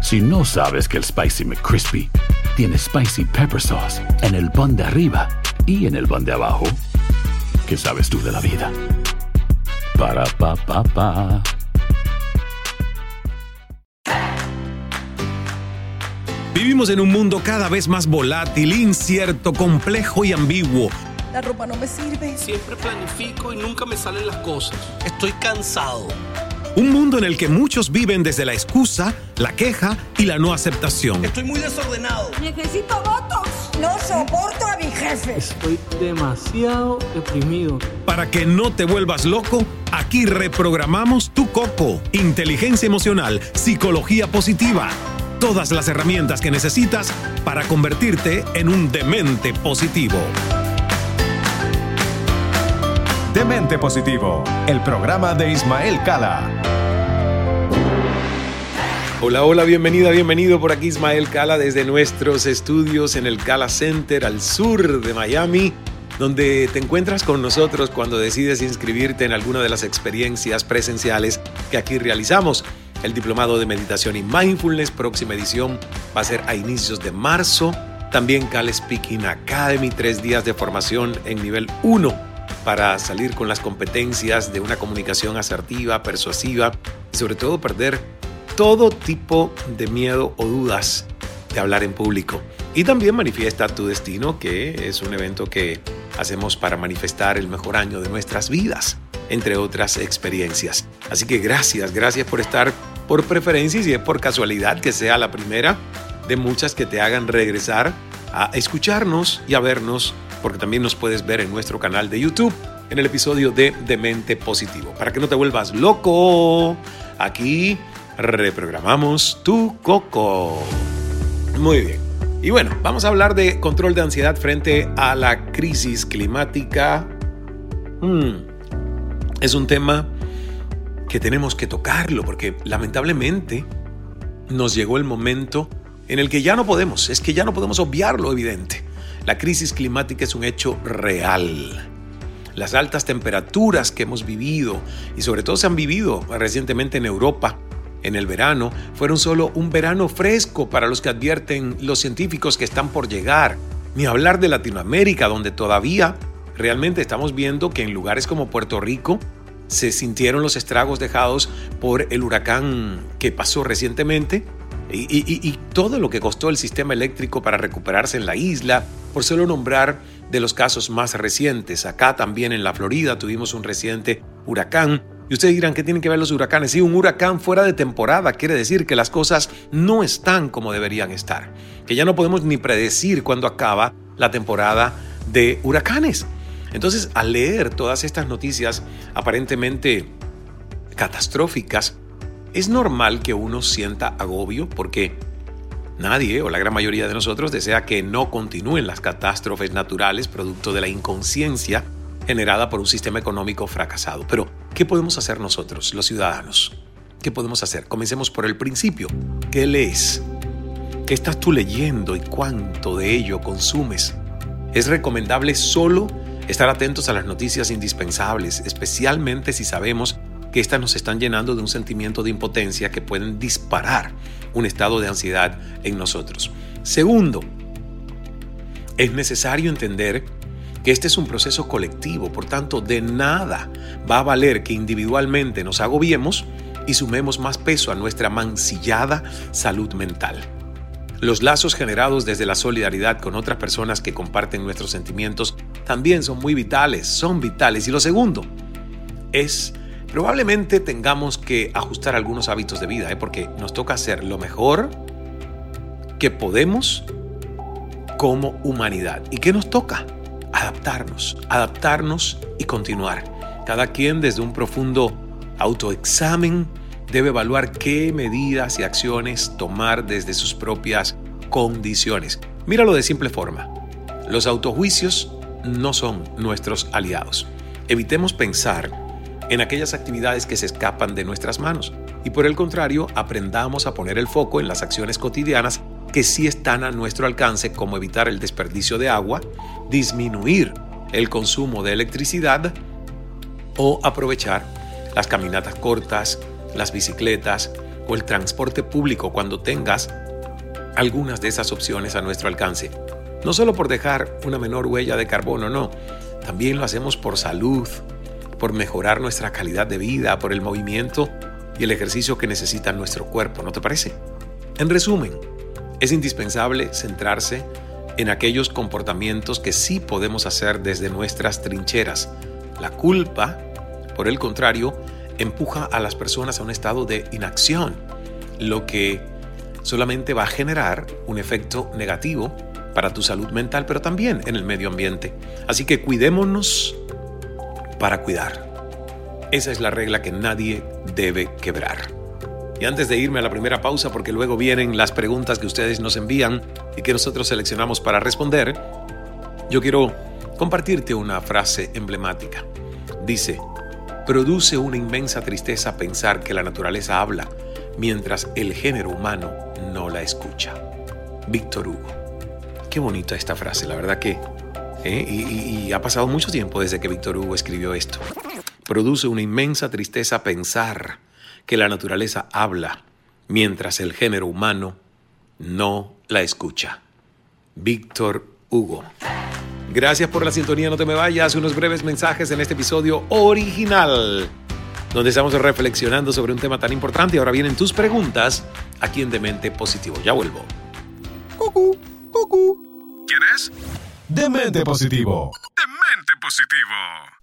Si no sabes que el Spicy McCrispy tiene Spicy Pepper Sauce en el pan de arriba y en el pan de abajo, ¿qué sabes tú de la vida? Para, pa, pa, pa. Vivimos en un mundo cada vez más volátil, incierto, complejo y ambiguo. La ropa no me sirve. Siempre planifico y nunca me salen las cosas. Estoy cansado. Un mundo en el que muchos viven desde la excusa, la queja y la no aceptación. Estoy muy desordenado. Necesito votos. No soporto a mi jefe. Estoy demasiado deprimido. Para que no te vuelvas loco, aquí reprogramamos tu coco. Inteligencia emocional, psicología positiva. Todas las herramientas que necesitas para convertirte en un demente positivo. Demente Positivo, el programa de Ismael Cala. Hola, hola, bienvenida, bienvenido por aquí Ismael Cala desde nuestros estudios en el Cala Center al sur de Miami, donde te encuentras con nosotros cuando decides inscribirte en alguna de las experiencias presenciales que aquí realizamos. El Diplomado de Meditación y Mindfulness, próxima edición, va a ser a inicios de marzo. También Cal Speaking Academy, tres días de formación en nivel 1 para salir con las competencias de una comunicación asertiva, persuasiva y sobre todo perder todo tipo de miedo o dudas de hablar en público. Y también manifiesta tu destino, que es un evento que hacemos para manifestar el mejor año de nuestras vidas, entre otras experiencias. Así que gracias, gracias por estar por preferencia y si es por casualidad que sea la primera de muchas que te hagan regresar a escucharnos y a vernos porque también nos puedes ver en nuestro canal de YouTube en el episodio de Demente Positivo. Para que no te vuelvas loco, aquí reprogramamos tu coco. Muy bien. Y bueno, vamos a hablar de control de ansiedad frente a la crisis climática. Hmm. Es un tema que tenemos que tocarlo porque lamentablemente nos llegó el momento en el que ya no podemos, es que ya no podemos obviar lo evidente. La crisis climática es un hecho real. Las altas temperaturas que hemos vivido y sobre todo se han vivido recientemente en Europa en el verano fueron solo un verano fresco para los que advierten los científicos que están por llegar. Ni hablar de Latinoamérica, donde todavía realmente estamos viendo que en lugares como Puerto Rico se sintieron los estragos dejados por el huracán que pasó recientemente y, todo lo que costó el sistema eléctrico para recuperarse en la isla, por solo nombrar de los casos más recientes. Acá también en la Florida tuvimos un reciente huracán. Y ustedes dirán, ¿qué tienen que ver los huracanes? Sí, un huracán fuera de temporada quiere decir que las cosas no están como deberían estar. Que ya no podemos ni predecir cuándo acaba la temporada de huracanes. Entonces, al leer todas estas noticias aparentemente catastróficas, es normal que uno sienta agobio porque nadie o la gran mayoría de nosotros desea que no continúen las catástrofes naturales producto de la inconsciencia generada por un sistema económico fracasado. Pero, ¿qué podemos hacer nosotros, los ciudadanos? ¿Qué podemos hacer? Comencemos por el principio. ¿Qué lees? ¿Qué estás tú leyendo y cuánto de ello consumes? Es recomendable solo estar atentos a las noticias indispensables, especialmente si sabemos que éstas nos están llenando de un sentimiento de impotencia que pueden disparar un estado de ansiedad en nosotros. Segundo, es necesario entender que este es un proceso colectivo, por tanto, de nada va a valer que individualmente nos agobiemos y sumemos más peso a nuestra mancillada salud mental. Los lazos generados desde la solidaridad con otras personas que comparten nuestros sentimientos también son muy vitales, son vitales. Y lo segundo es, probablemente tengamos que ajustar algunos hábitos de vida, ¿eh? porque nos toca hacer lo mejor que podemos como humanidad. ¿Y qué nos toca? Adaptarnos, adaptarnos y continuar. Cada quien desde un profundo autoexamen debe evaluar qué medidas y acciones tomar desde sus propias condiciones. Míralo de simple forma. Los autojuicios no son nuestros aliados. Evitemos pensar en aquellas actividades que se escapan de nuestras manos y por el contrario aprendamos a poner el foco en las acciones cotidianas que sí están a nuestro alcance como evitar el desperdicio de agua, disminuir el consumo de electricidad o aprovechar las caminatas cortas, las bicicletas o el transporte público cuando tengas algunas de esas opciones a nuestro alcance. No solo por dejar una menor huella de carbono, no. También lo hacemos por salud, por mejorar nuestra calidad de vida, por el movimiento y el ejercicio que necesita nuestro cuerpo, ¿no te parece? En resumen, es indispensable centrarse en aquellos comportamientos que sí podemos hacer desde nuestras trincheras. La culpa, por el contrario, empuja a las personas a un estado de inacción, lo que solamente va a generar un efecto negativo para tu salud mental, pero también en el medio ambiente. Así que cuidémonos para cuidar. Esa es la regla que nadie debe quebrar. Y antes de irme a la primera pausa, porque luego vienen las preguntas que ustedes nos envían que nosotros seleccionamos para responder, yo quiero compartirte una frase emblemática. Dice, Produce una inmensa tristeza pensar que la naturaleza habla mientras el género humano no la escucha. Víctor Hugo. Qué bonita esta frase, la verdad que... ¿eh? Y, y ha pasado mucho tiempo desde que Víctor Hugo escribió esto. Produce una inmensa tristeza pensar que la naturaleza habla mientras el género humano no la escucha. Víctor Hugo. Gracias por la sintonía, no te me vayas. Unos breves mensajes en este episodio original, donde estamos reflexionando sobre un tema tan importante. Ahora vienen tus preguntas aquí en Demente Positivo. Ya vuelvo. Cucu, cucu. ¿Quién es? Demente Positivo. Demente Positivo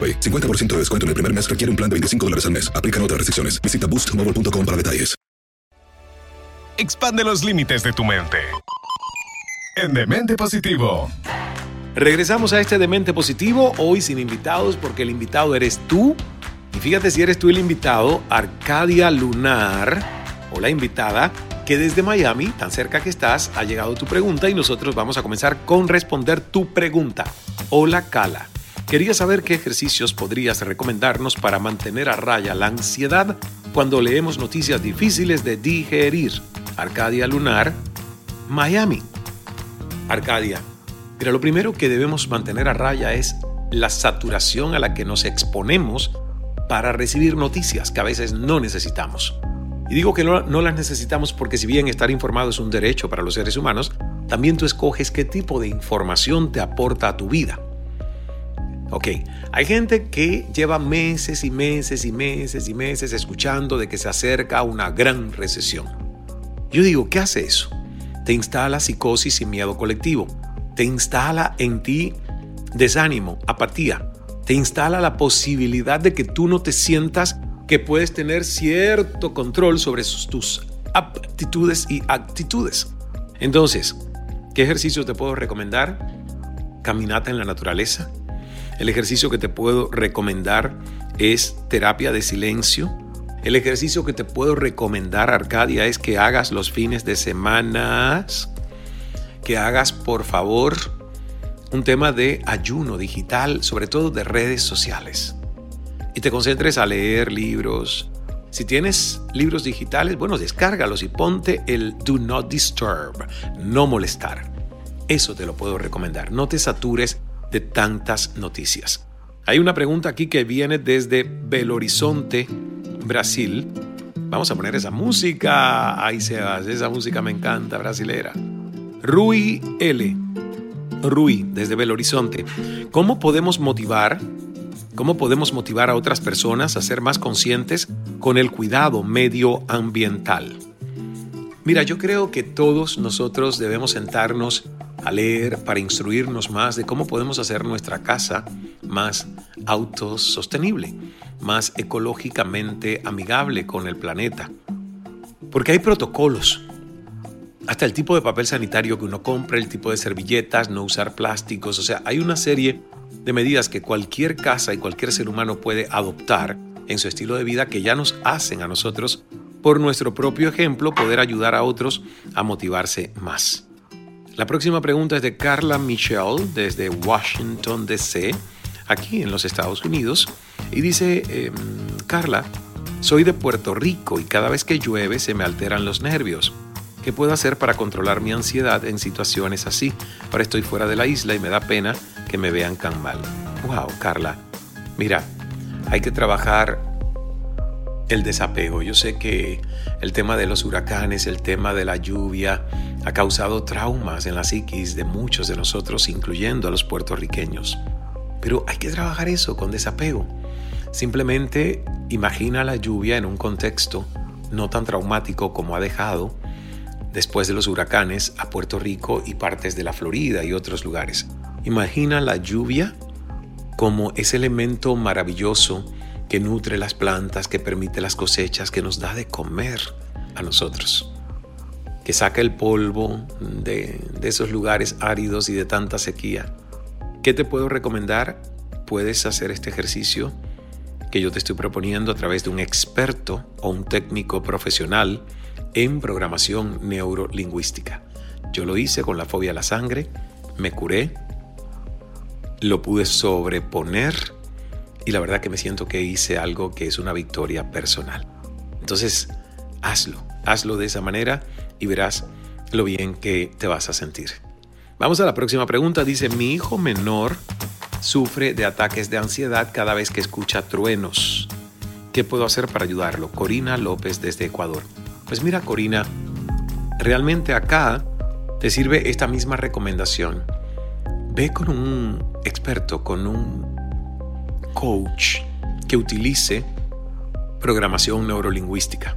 50% de descuento en el primer mes requiere un plan de 25 dólares al mes. Aplican otras restricciones. Visita boostmobile.com para detalles. Expande los límites de tu mente. En Demente Positivo. Regresamos a este Demente Positivo, hoy sin invitados porque el invitado eres tú. Y fíjate si eres tú el invitado, Arcadia Lunar, o la invitada, que desde Miami, tan cerca que estás, ha llegado tu pregunta y nosotros vamos a comenzar con responder tu pregunta. Hola Cala. Quería saber qué ejercicios podrías recomendarnos para mantener a raya la ansiedad cuando leemos noticias difíciles de digerir. Arcadia Lunar, Miami. Arcadia, mira, lo primero que debemos mantener a raya es la saturación a la que nos exponemos para recibir noticias que a veces no necesitamos. Y digo que no, no, las necesitamos porque si bien estar informado es un derecho para los seres humanos, también tú escoges qué tipo de información te aporta a tu vida. Ok, hay gente que lleva meses y meses y meses y meses escuchando de que se acerca una gran recesión. Yo digo, ¿qué hace eso? Te instala psicosis y miedo colectivo. Te instala en ti desánimo, apatía. Te instala la posibilidad de que tú no te sientas que puedes tener cierto control sobre tus aptitudes y actitudes. Entonces, ¿qué ejercicios te puedo recomendar? Caminata en la naturaleza. El ejercicio que te puedo recomendar es terapia de silencio. El ejercicio que te puedo recomendar, Arcadia, es que hagas los fines de semana, que hagas, por favor, un tema de ayuno digital, sobre todo de redes sociales y te concentres a leer libros. Si tienes libros digitales, bueno, descárgalos y ponte el Do Not Disturb, no molestar. Eso te lo puedo recomendar. No te satures de tantas noticias. Hay una pregunta aquí que viene desde Belo Horizonte, Brasil. Vamos a poner esa música. Ahí se hace. Esa música me encanta, brasilera. Rui L. Rui, desde Belo Horizonte. ¿Cómo podemos motivar ¿Cómo podemos motivar a otras personas a ser más conscientes con el cuidado medioambiental? Mira, yo creo que todos nosotros debemos sentarnos a leer para instruirnos más de cómo podemos hacer nuestra casa más autosostenible, más ecológicamente amigable con el planeta. Porque hay protocolos, hasta el tipo de papel sanitario que uno compra, el tipo de servilletas, no usar plásticos, o sea, hay una serie de medidas que cualquier casa y cualquier ser humano puede adoptar en su estilo de vida que ya nos hacen a nosotros, por nuestro propio ejemplo, poder ayudar a otros a motivarse más. La próxima pregunta es de Carla Michelle desde Washington, D.C., aquí en los Estados Unidos, y dice, em, Carla, soy de Puerto Rico y cada vez que llueve se me alteran los nervios. ¿Qué puedo hacer para controlar mi ansiedad en situaciones así? Ahora estoy fuera de la isla y me da pena que me vean tan mal. Wow, Carla. Mira, hay que trabajar el desapego. Yo sé que el tema de los huracanes, el tema de la lluvia, ha causado traumas en la psiquis de muchos de nosotros, incluyendo a los puertorriqueños. Pero hay que trabajar eso con desapego. Simplemente imagina la lluvia en un contexto no tan traumático como ha dejado después de los huracanes a Puerto Rico y partes de la Florida y otros lugares. Imagina la lluvia como ese elemento maravilloso que nutre las plantas, que permite las cosechas, que nos da de comer a nosotros, que saca el polvo de, de esos lugares áridos y de tanta sequía. ¿Qué te puedo recomendar? Puedes hacer este ejercicio que yo te estoy proponiendo a través de un experto o un técnico profesional en programación neurolingüística. Yo lo hice con la fobia a la sangre, me curé, lo pude sobreponer y la verdad que me siento que hice algo que es una victoria personal. Entonces, hazlo, hazlo de esa manera y verás lo bien que te vas a sentir. Vamos a la próxima pregunta. Dice, mi hijo menor sufre de ataques de ansiedad cada vez que escucha truenos. ¿Qué puedo hacer para ayudarlo? Corina López desde Ecuador. Pues mira, Corina, realmente acá te sirve esta misma recomendación ve con un experto, con un coach que utilice programación neurolingüística.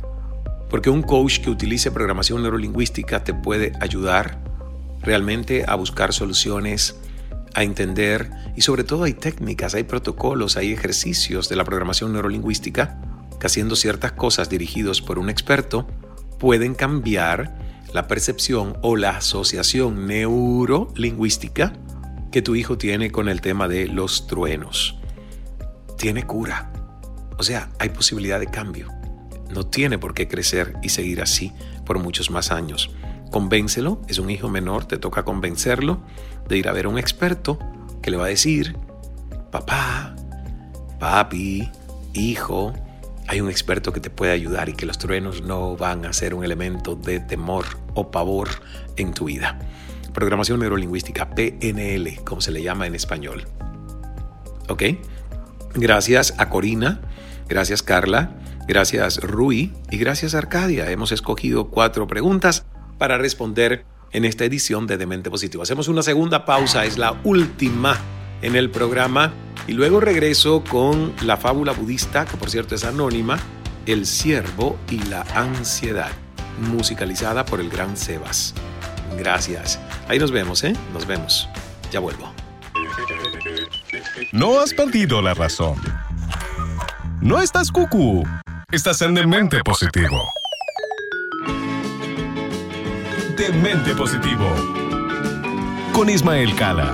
Porque un coach que utilice programación neurolingüística te puede ayudar realmente a buscar soluciones, a entender y sobre todo hay técnicas, hay protocolos, hay ejercicios de la programación neurolingüística que haciendo ciertas cosas dirigidos por un experto pueden cambiar la percepción o la asociación neurolingüística que tu hijo tiene con el tema de los truenos. Tiene cura. O sea, hay posibilidad de cambio. No tiene por qué crecer y seguir así por muchos más años. Convéncelo, es un hijo menor, te toca convencerlo de ir a ver a un experto que le va a decir, papá, papi, hijo, hay un experto que te puede ayudar y que los truenos no van a ser un elemento de temor o pavor en tu vida programación neurolingüística, PNL, como se le llama en español. ¿Ok? Gracias a Corina, gracias Carla, Gracias Rui y gracias Arcadia. Hemos escogido cuatro preguntas para responder en esta edición de Demente Positivo. Hacemos una segunda pausa, es la última en el programa y luego regreso con la fábula budista, que por cierto es anónima, El ciervo y la ansiedad, musicalizada por el gran Sebas. Gracias. Ahí nos vemos, ¿eh? Nos vemos. Ya vuelvo. No has perdido la razón. No estás cucú. Estás en Demente Positivo. Demente Positivo. Con Ismael Cala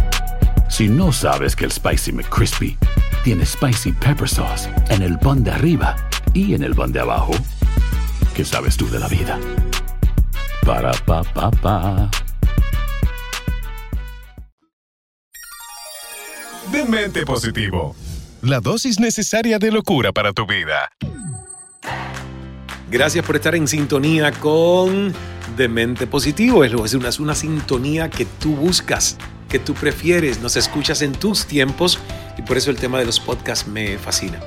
Si no sabes que el Spicy McCrispy tiene Spicy Pepper Sauce en el pan de arriba y en el pan de abajo, ¿qué sabes tú de la vida? Para, pa, pa, pa. Demente Positivo. La dosis necesaria de locura para tu vida. Gracias por estar en sintonía con Demente Positivo. Es una, es una sintonía que tú buscas, que tú prefieres, nos escuchas en tus tiempos y por eso el tema de los podcasts me fascina.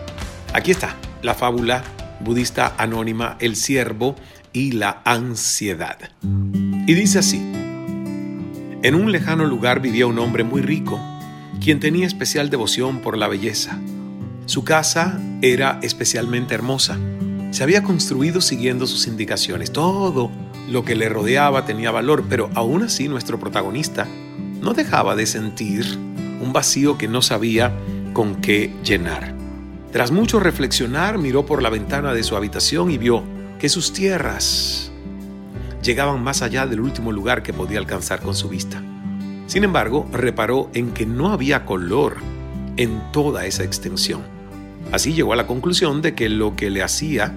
Aquí está la fábula budista anónima El ciervo y la ansiedad. Y dice así, en un lejano lugar vivía un hombre muy rico, quien tenía especial devoción por la belleza. Su casa era especialmente hermosa se había construido siguiendo sus indicaciones. Todo lo que le rodeaba tenía valor, pero aún así nuestro protagonista no dejaba de sentir un vacío que no sabía con qué llenar. Tras mucho reflexionar, miró por la ventana de su habitación y vio que sus tierras llegaban más allá del último lugar que podía alcanzar con su vista. Sin embargo, reparó en que no había color en toda esa extensión. Así llegó a la conclusión de que lo que le hacía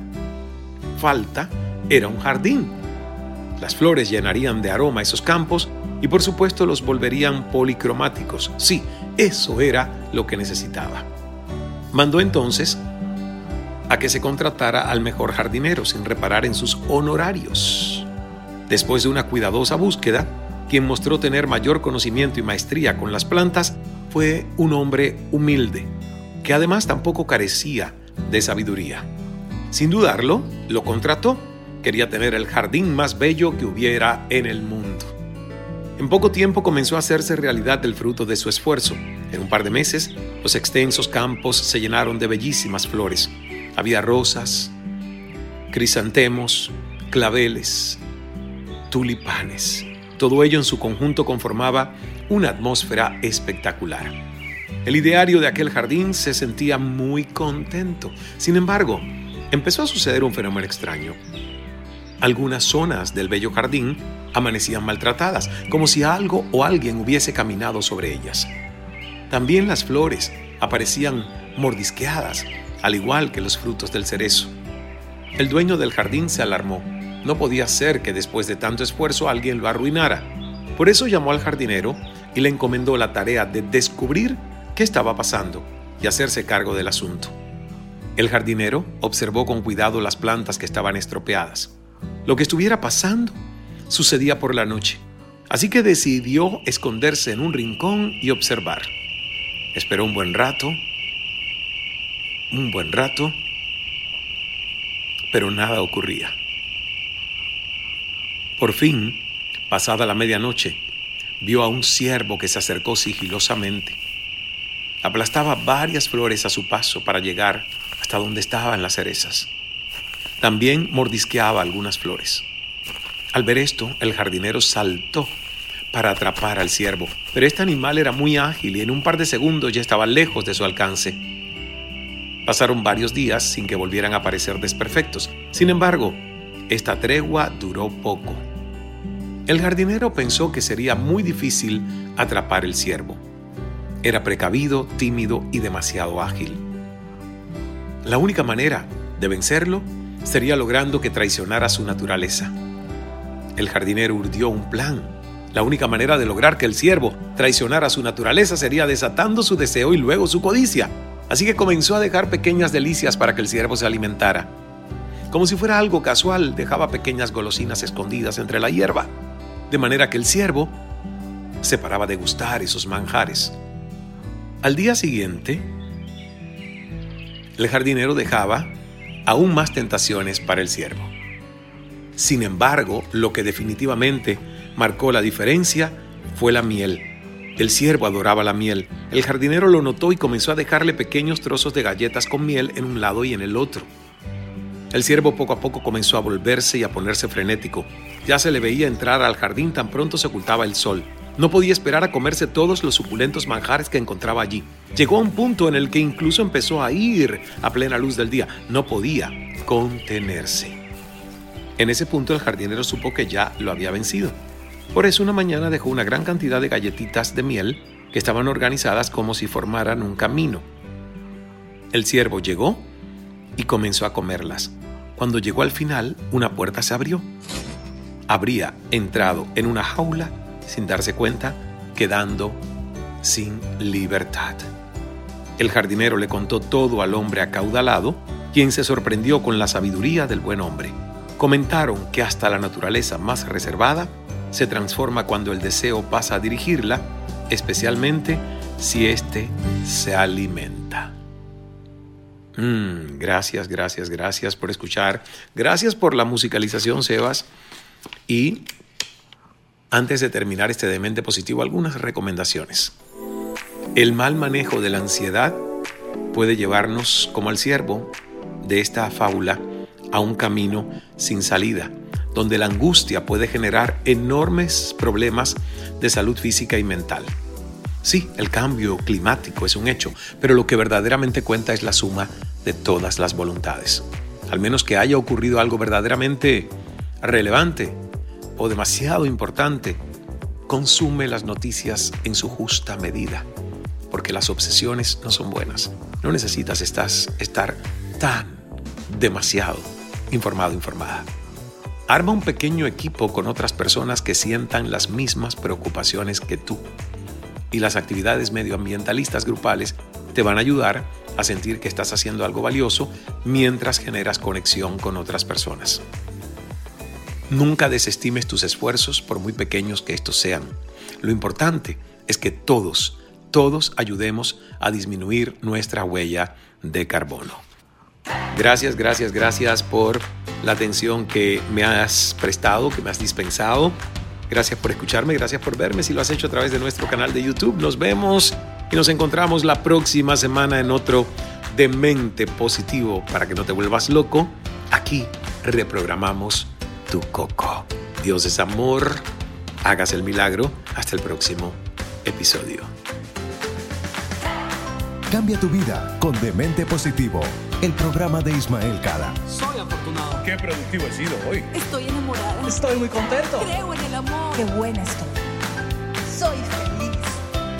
falta era un jardín. Las flores llenarían de aroma esos campos y por supuesto los volverían policromáticos. Sí, eso era lo que necesitaba. Mandó entonces a que se contratara al mejor jardinero sin reparar en sus honorarios. Después de una cuidadosa búsqueda, quien mostró tener mayor conocimiento y maestría con las plantas fue un hombre humilde, que además tampoco carecía de sabiduría. Sin dudarlo, lo contrató. Quería tener el jardín más bello que hubiera en el mundo. En poco tiempo comenzó a hacerse realidad el fruto de su esfuerzo. En un par de meses, los extensos campos se llenaron de bellísimas flores. Había rosas, crisantemos, claveles, tulipanes. Todo ello en su conjunto conformaba una atmósfera espectacular. El ideario de aquel jardín se sentía muy contento. Sin embargo, empezó a suceder un fenómeno extraño. Algunas zonas del bello jardín amanecían maltratadas, como si algo o alguien hubiese caminado sobre ellas. También las flores aparecían mordisqueadas, al igual que los frutos del cerezo. El dueño del jardín se alarmó. No podía ser que después de tanto esfuerzo alguien lo arruinara. Por eso llamó al jardinero y le encomendó la tarea de descubrir qué estaba pasando y hacerse cargo del asunto. El jardinero observó con cuidado las plantas que estaban estropeadas. Lo que estuviera pasando sucedía por la noche, así que decidió esconderse en un rincón y observar. Esperó un buen rato, un buen rato, pero nada ocurría. Por fin, pasada la medianoche, vio a un ciervo que se acercó sigilosamente. Aplastaba varias flores a su paso para llegar hasta donde estaban las cerezas. También mordisqueaba algunas flores. Al ver esto, el jardinero saltó para atrapar al ciervo, pero este animal era muy ágil y en un par de segundos ya estaba lejos de su alcance. Pasaron varios días sin que volvieran a aparecer desperfectos. Sin embargo, esta tregua duró poco. El jardinero pensó que sería muy difícil atrapar el ciervo. Era precavido, tímido y demasiado ágil. La única manera de vencerlo sería logrando que traicionara su naturaleza. El jardinero urdió un plan. La única manera de lograr que el ciervo traicionara su naturaleza sería desatando su deseo y luego su codicia. Así que comenzó a dejar pequeñas delicias para que el ciervo se alimentara. Como si fuera algo casual, dejaba pequeñas golosinas escondidas entre la hierba, de manera que el ciervo se paraba a degustar esos manjares. Al día siguiente, el jardinero dejaba aún más tentaciones para el ciervo. Sin embargo, lo que definitivamente marcó la diferencia fue la miel. El ciervo adoraba la miel. El jardinero lo notó y comenzó a dejarle pequeños trozos de galletas con miel en un lado y en el otro. El ciervo poco a poco comenzó a volverse y a ponerse frenético. Ya se le veía entrar al jardín tan pronto se ocultaba el sol. No podía esperar a comerse todos los suculentos manjares que encontraba allí. Llegó a un punto en el que incluso empezó a ir a plena luz del día. No podía contenerse. En ese punto el jardinero supo que ya lo había vencido. Por eso una mañana dejó una gran cantidad de galletitas de miel que estaban organizadas como si formaran un camino. El ciervo llegó y comenzó a comerlas. Cuando llegó al final, una puerta se abrió. Habría entrado en una jaula sin darse cuenta, quedando sin libertad. El jardinero le contó todo al hombre acaudalado, quien se sorprendió con la sabiduría del buen hombre. Comentaron que hasta la naturaleza más reservada se transforma cuando el deseo pasa a dirigirla, especialmente si éste se alimenta. Mm, gracias, gracias, gracias por escuchar. Gracias por la musicalización, Sebas. Y antes de terminar este demente positivo, algunas recomendaciones. El mal manejo de la ansiedad puede llevarnos, como al ciervo de esta fábula, a un camino sin salida donde la angustia puede generar enormes problemas de salud física y mental. Sí, el cambio climático es un hecho, pero lo que verdaderamente cuenta es la suma de todas las voluntades. Al menos que haya ocurrido algo verdaderamente relevante o demasiado importante, consume las noticias en su justa medida, porque las obsesiones no son buenas. No necesitas estar tan demasiado informado, informada. Arma un pequeño equipo con otras personas que sientan las mismas preocupaciones que tú. Y las actividades medioambientalistas grupales te van a ayudar a sentir que estás haciendo algo valioso mientras generas conexión con otras personas. Nunca desestimes tus esfuerzos por muy pequeños que estos sean. Lo importante es que todos, todos ayudemos a disminuir nuestra huella de carbono. Gracias, gracias, gracias por la atención que me has prestado, que me has dispensado. Gracias por escucharme, gracias por verme. Si lo has hecho a través de nuestro canal de YouTube, nos vemos y nos encontramos la próxima semana en otro Demente Positivo para que no te vuelvas loco. Aquí reprogramamos tu coco. Dios es amor. Hagas el milagro. Hasta el próximo episodio. Cambia tu vida con Demente Positivo, el programa de Ismael Cala. Soy afortunado. Qué productivo he sido hoy. Estoy enamorada. Estoy muy contento. Creo en el amor. Qué buena estoy. Soy feliz.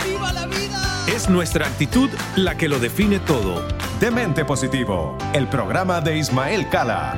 ¡Viva la vida! Es nuestra actitud la que lo define todo. Demente Positivo, el programa de Ismael Cala.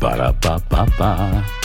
Para, pa, pa, pa.